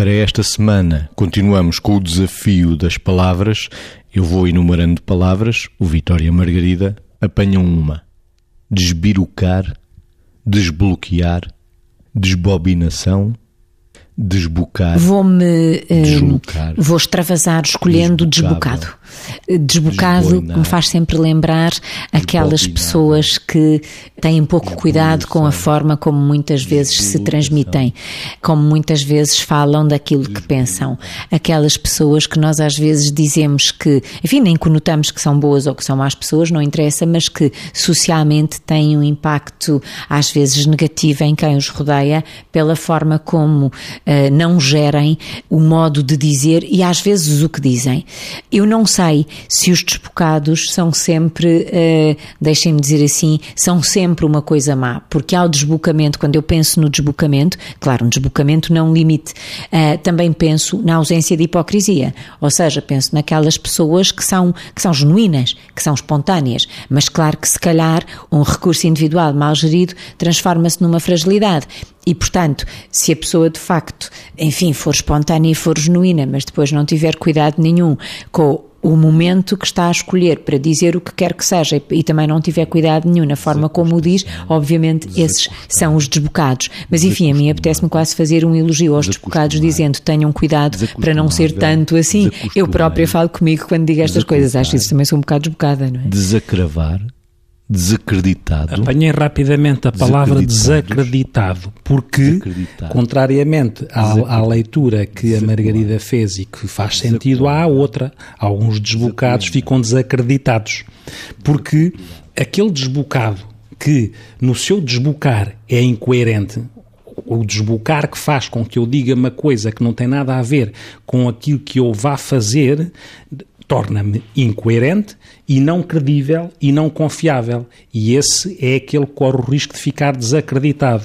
Para esta semana, continuamos com o desafio das palavras. Eu vou enumerando palavras, o Vitória e a Margarida apanham uma. Desbirucar, desbloquear, desbobinação, desbocar. Vou-me. Uh, vou extravasar escolhendo desbocado. Desbocado me faz sempre lembrar aquelas pessoas que têm pouco cuidado com a forma como muitas vezes se transmitem, como muitas vezes falam daquilo que pensam. Aquelas pessoas que nós às vezes dizemos que, enfim, nem conotamos que são boas ou que são más pessoas, não interessa, mas que socialmente têm um impacto às vezes negativo em quem os rodeia pela forma como eh, não gerem o modo de dizer e às vezes o que dizem. Eu não sei se os desbocados são sempre, uh, deixem-me dizer assim, são sempre uma coisa má, porque há o desbocamento, quando eu penso no desbocamento, claro, um desbocamento não limite, uh, também penso na ausência de hipocrisia, ou seja, penso naquelas pessoas que são, que são genuínas, que são espontâneas, mas claro que se calhar um recurso individual mal gerido transforma-se numa fragilidade. E, portanto, se a pessoa de facto, enfim, for espontânea e for genuína, mas depois não tiver cuidado nenhum com o momento que está a escolher para dizer o que quer que seja e também não tiver cuidado nenhum na forma como o diz, obviamente esses são os desbocados. Mas enfim, a mim apetece-me quase fazer um elogio aos desbocados dizendo tenham cuidado para não ser tanto assim. Eu própria falo comigo quando digo estas coisas, acho que isso também sou um bocado desbocada, não é? Desacravar desacreditado. Apanhei rapidamente a palavra desacreditado, porque, contrariamente à, à, leitura que a Margarida fez e que faz sentido, há outra. Alguns desbocados ficam desacreditados. Porque aquele desbocado que no seu desbocar é incoerente, o desbocar que faz com que eu diga uma coisa que não tem nada a ver com aquilo que eu vá fazer, torna-me incoerente e não credível e não confiável. E esse é aquele que corre o risco de ficar desacreditado.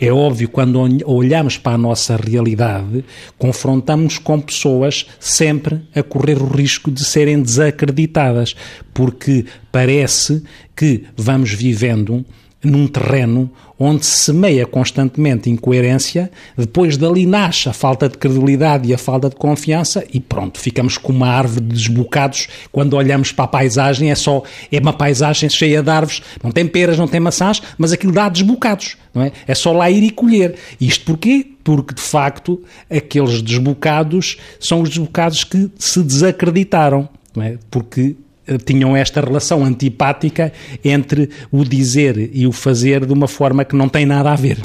É óbvio, quando olhamos para a nossa realidade, confrontamos com pessoas sempre a correr o risco de serem desacreditadas, porque parece que vamos vivendo num terreno onde se semeia constantemente incoerência, depois dali nasce a falta de credibilidade e a falta de confiança e pronto, ficamos com uma árvore de desbocados. Quando olhamos para a paisagem é só, é uma paisagem cheia de árvores, não tem peras, não tem maçãs, mas aquilo dá desbocados, não é? É só lá ir e colher. Isto porquê? Porque, de facto, aqueles desbocados são os desbocados que se desacreditaram, não é? Porque tinham esta relação antipática entre o dizer e o fazer de uma forma que não tem nada a ver.